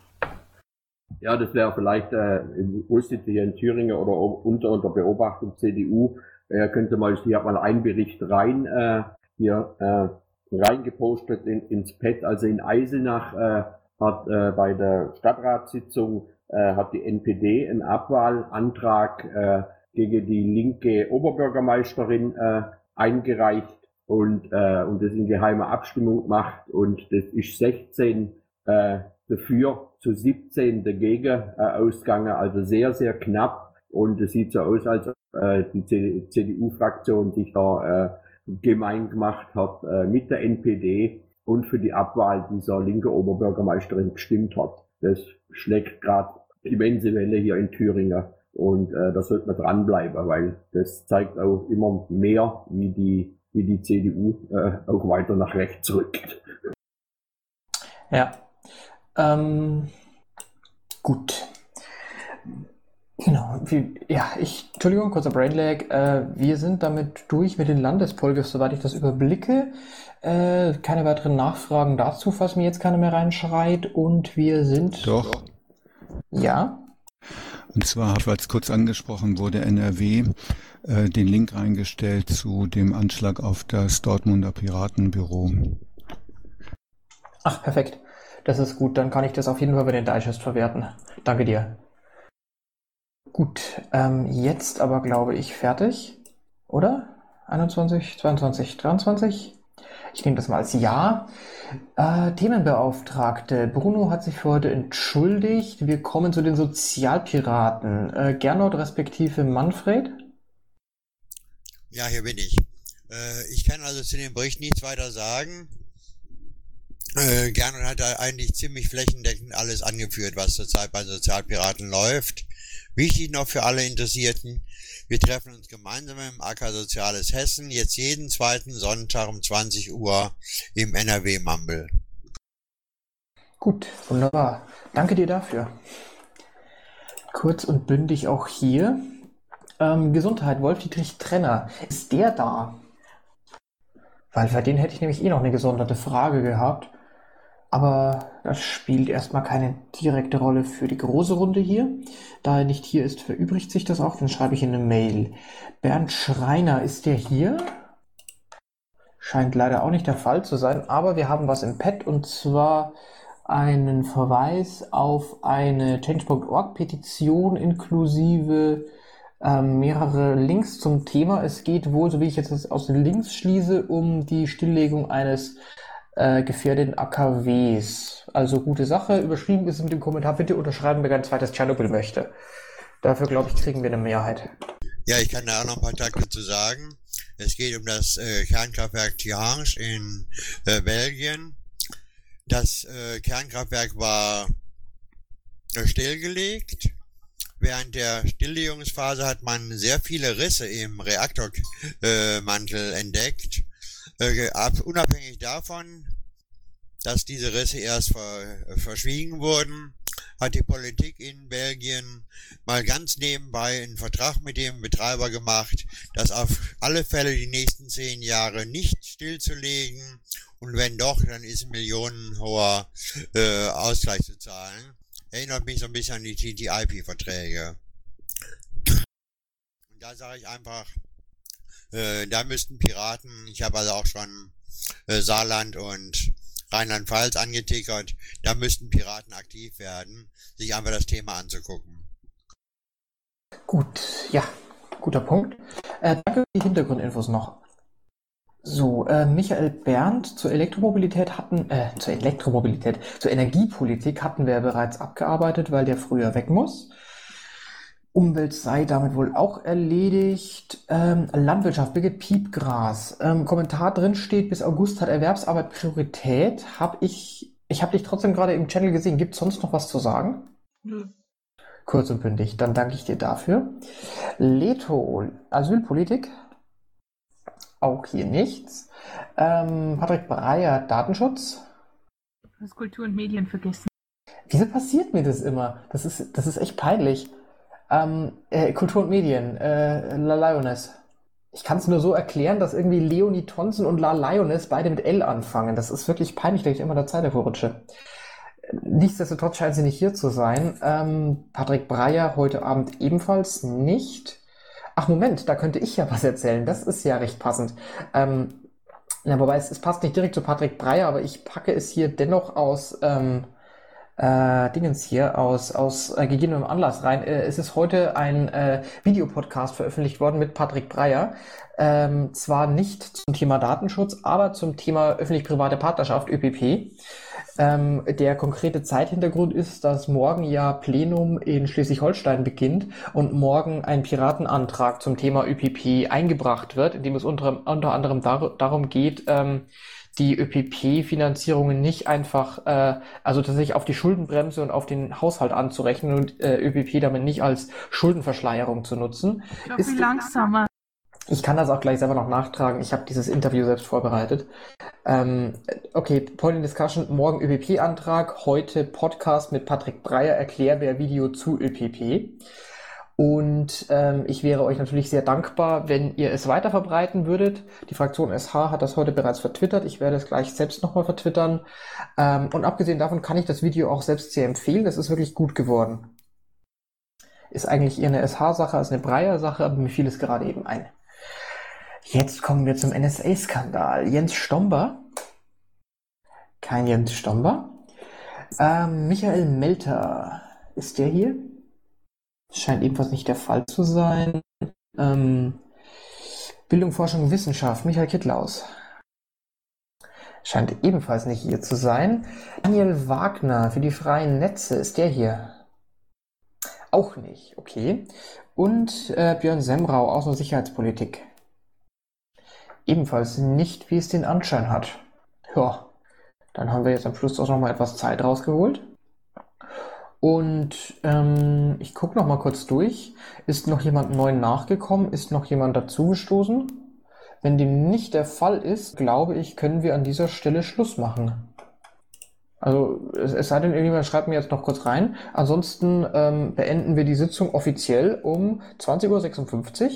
Ja, das wäre vielleicht äh, im Ulsitz hier in Thüringen oder unter, unter Beobachtung CDU, äh, könnte mal, hier hat mal einen Bericht rein, äh, hier äh, reingepostet in, ins Pad, also in Eisenach äh, hat äh, bei der Stadtratssitzung äh, hat die NPD einen Abwahlantrag äh, gegen die linke Oberbürgermeisterin äh, eingereicht und, äh, und das in geheimer Abstimmung gemacht. Und das ist 16 äh, dafür zu 17 dagegen äh, ausgegangen, also sehr, sehr knapp und es sieht so aus, als ob äh, die CDU-Fraktion sich da äh, gemein gemacht hat äh, mit der NPD und für die Abwahl dieser linke Oberbürgermeisterin gestimmt hat. Das schlägt gerade immense Welle hier in Thüringen und äh, da sollte man dranbleiben, weil das zeigt auch immer mehr, wie die wie die CDU äh, auch weiter nach rechts rückt. Ja. Ähm, gut. Genau. Wie, ja, ich, Entschuldigung, kurzer Brainlag. Äh, wir sind damit durch mit den Landespolgers, soweit ich das überblicke. Äh, keine weiteren Nachfragen dazu, falls mir jetzt keiner mehr reinschreit. Und wir sind. Doch. Ja. Und zwar, weil es kurz angesprochen wurde, NRW äh, den Link eingestellt zu dem Anschlag auf das Dortmunder Piratenbüro. Ach, perfekt. Das ist gut. Dann kann ich das auf jeden Fall bei den Digest verwerten. Danke dir. Gut, ähm, jetzt aber glaube ich fertig, oder? 21, 22, 23? Ich nehme das mal als Ja. Äh, Themenbeauftragte. Bruno hat sich für heute entschuldigt. Wir kommen zu den Sozialpiraten. Äh, Gernot respektive Manfred? Ja, hier bin ich. Äh, ich kann also zu dem Bericht nichts weiter sagen. Äh, Gernot hat da eigentlich ziemlich flächendeckend alles angeführt, was zurzeit bei Sozialpiraten läuft. Wichtig noch für alle Interessierten, wir treffen uns gemeinsam im AK Soziales Hessen, jetzt jeden zweiten Sonntag um 20 Uhr im NRW Mumble. Gut, wunderbar. Danke dir dafür. Kurz und bündig auch hier. Ähm, Gesundheit, Wolf-Dietrich Trenner. Ist der da? Weil für den hätte ich nämlich eh noch eine gesonderte Frage gehabt. Aber das spielt erstmal keine direkte Rolle für die große Runde hier. Da er nicht hier ist, verübrigt sich das auch. Dann schreibe ich in eine Mail. Bernd Schreiner, ist der hier? Scheint leider auch nicht der Fall zu sein, aber wir haben was im Pad und zwar einen Verweis auf eine Change.org-Petition inklusive ähm, mehrere Links zum Thema. Es geht wohl, so wie ich jetzt aus den Links schließe, um die Stilllegung eines äh, gefährdeten AKWs. Also gute Sache. Überschrieben ist mit dem Kommentar, bitte unterschreiben, wer ein zweites Tschernobyl möchte. Dafür, glaube ich, kriegen wir eine Mehrheit. Ja, ich kann da auch noch ein paar Takte zu sagen. Es geht um das äh, Kernkraftwerk Tihange in äh, Belgien. Das äh, Kernkraftwerk war äh, stillgelegt. Während der Stilllegungsphase hat man sehr viele Risse im Reaktormantel äh, entdeckt. Äh, ab, unabhängig davon, dass diese Risse erst ver, verschwiegen wurden, hat die Politik in Belgien mal ganz nebenbei einen Vertrag mit dem Betreiber gemacht, das auf alle Fälle die nächsten zehn Jahre nicht stillzulegen und wenn doch, dann ist ein millionenhoher äh, Ausgleich zu zahlen. Erinnert mich so ein bisschen an die TTIP-Verträge. Und da sage ich einfach, äh, da müssten Piraten, ich habe also auch schon äh, Saarland und Rheinland-Pfalz angetickert. Da müssten Piraten aktiv werden, sich einfach das Thema anzugucken. Gut, ja, guter Punkt. Äh, danke für die Hintergrundinfos noch. So, äh, Michael Berndt zur Elektromobilität hatten, äh, zur Elektromobilität, zur Energiepolitik hatten wir ja bereits abgearbeitet, weil der früher weg muss. Umwelt sei damit wohl auch erledigt. Ähm, Landwirtschaft, Birgit Piepgras. Ähm, Kommentar drin steht, bis August hat Erwerbsarbeit Priorität. Hab ich, ich habe dich trotzdem gerade im Channel gesehen. Gibt sonst noch was zu sagen? Nö. Kurz und bündig, dann danke ich dir dafür. Leto, Asylpolitik. Auch hier nichts. Ähm, Patrick Breyer, Datenschutz. Du hast Kultur und Medien vergessen. Wieso passiert mir das immer? Das ist, das ist echt peinlich. Ähm, äh, Kultur und Medien, äh, La Lioness. Ich kann es nur so erklären, dass irgendwie Leonie Thompson und La Lioness beide mit L anfangen. Das ist wirklich peinlich, dass ich immer der Zeit davor rutsche. Nichtsdestotrotz scheint sie nicht hier zu sein. Ähm, Patrick Breyer heute Abend ebenfalls nicht. Ach Moment, da könnte ich ja was erzählen. Das ist ja recht passend. Ähm, ja, wobei es, es passt nicht direkt zu Patrick Breyer, aber ich packe es hier dennoch aus ähm, äh, Dingens hier aus, aus äh, gegebenem Anlass rein. Äh, es ist heute ein äh, Videopodcast veröffentlicht worden mit Patrick Breyer. Ähm, zwar nicht zum Thema Datenschutz, aber zum Thema öffentlich-private Partnerschaft, ÖPP. Ähm, der konkrete Zeithintergrund ist, dass morgen ja Plenum in Schleswig-Holstein beginnt und morgen ein Piratenantrag zum Thema ÖPP eingebracht wird, in dem es unter, unter anderem dar darum geht, ähm, die ÖPP-Finanzierungen nicht einfach, äh, also tatsächlich auf die Schuldenbremse und auf den Haushalt anzurechnen und äh, ÖPP damit nicht als Schuldenverschleierung zu nutzen. Ich glaube, Ist- wie langsamer. ich kann das auch gleich selber noch nachtragen. Ich habe dieses Interview selbst vorbereitet. Ähm, okay, Point in Discussion, morgen ÖPP-Antrag, heute Podcast mit Patrick Breyer, Erklärbär-Video zu ÖPP. Und ähm, ich wäre euch natürlich sehr dankbar, wenn ihr es weiter verbreiten würdet. Die Fraktion SH hat das heute bereits vertwittert. Ich werde es gleich selbst nochmal vertwittern. Ähm, und abgesehen davon kann ich das Video auch selbst sehr empfehlen. Das ist wirklich gut geworden. Ist eigentlich eher eine SH-Sache als eine Breyer-Sache, aber mir fiel es gerade eben ein. Jetzt kommen wir zum NSA-Skandal. Jens Stomber. Kein Jens Stomber. Ähm, Michael Melter. Ist der hier? Scheint ebenfalls nicht der Fall zu sein. Ähm, Bildung, Forschung, Wissenschaft. Michael Kittlaus. Scheint ebenfalls nicht hier zu sein. Daniel Wagner für die freien Netze. Ist der hier? Auch nicht. Okay. Und äh, Björn Semrau, Außen- und Sicherheitspolitik. Ebenfalls nicht, wie es den Anschein hat. Ja, dann haben wir jetzt am Schluss auch noch mal etwas Zeit rausgeholt. Und ähm, ich gucke noch mal kurz durch. Ist noch jemand neu nachgekommen? Ist noch jemand dazugestoßen? Wenn dem nicht der Fall ist, glaube ich, können wir an dieser Stelle Schluss machen. Also es, es sei denn, irgendjemand schreibt mir jetzt noch kurz rein. Ansonsten ähm, beenden wir die Sitzung offiziell um 20.56 Uhr.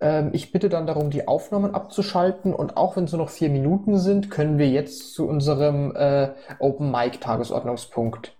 Ähm, ich bitte dann darum, die Aufnahmen abzuschalten und auch wenn es nur noch vier Minuten sind, können wir jetzt zu unserem äh, Open Mic Tagesordnungspunkt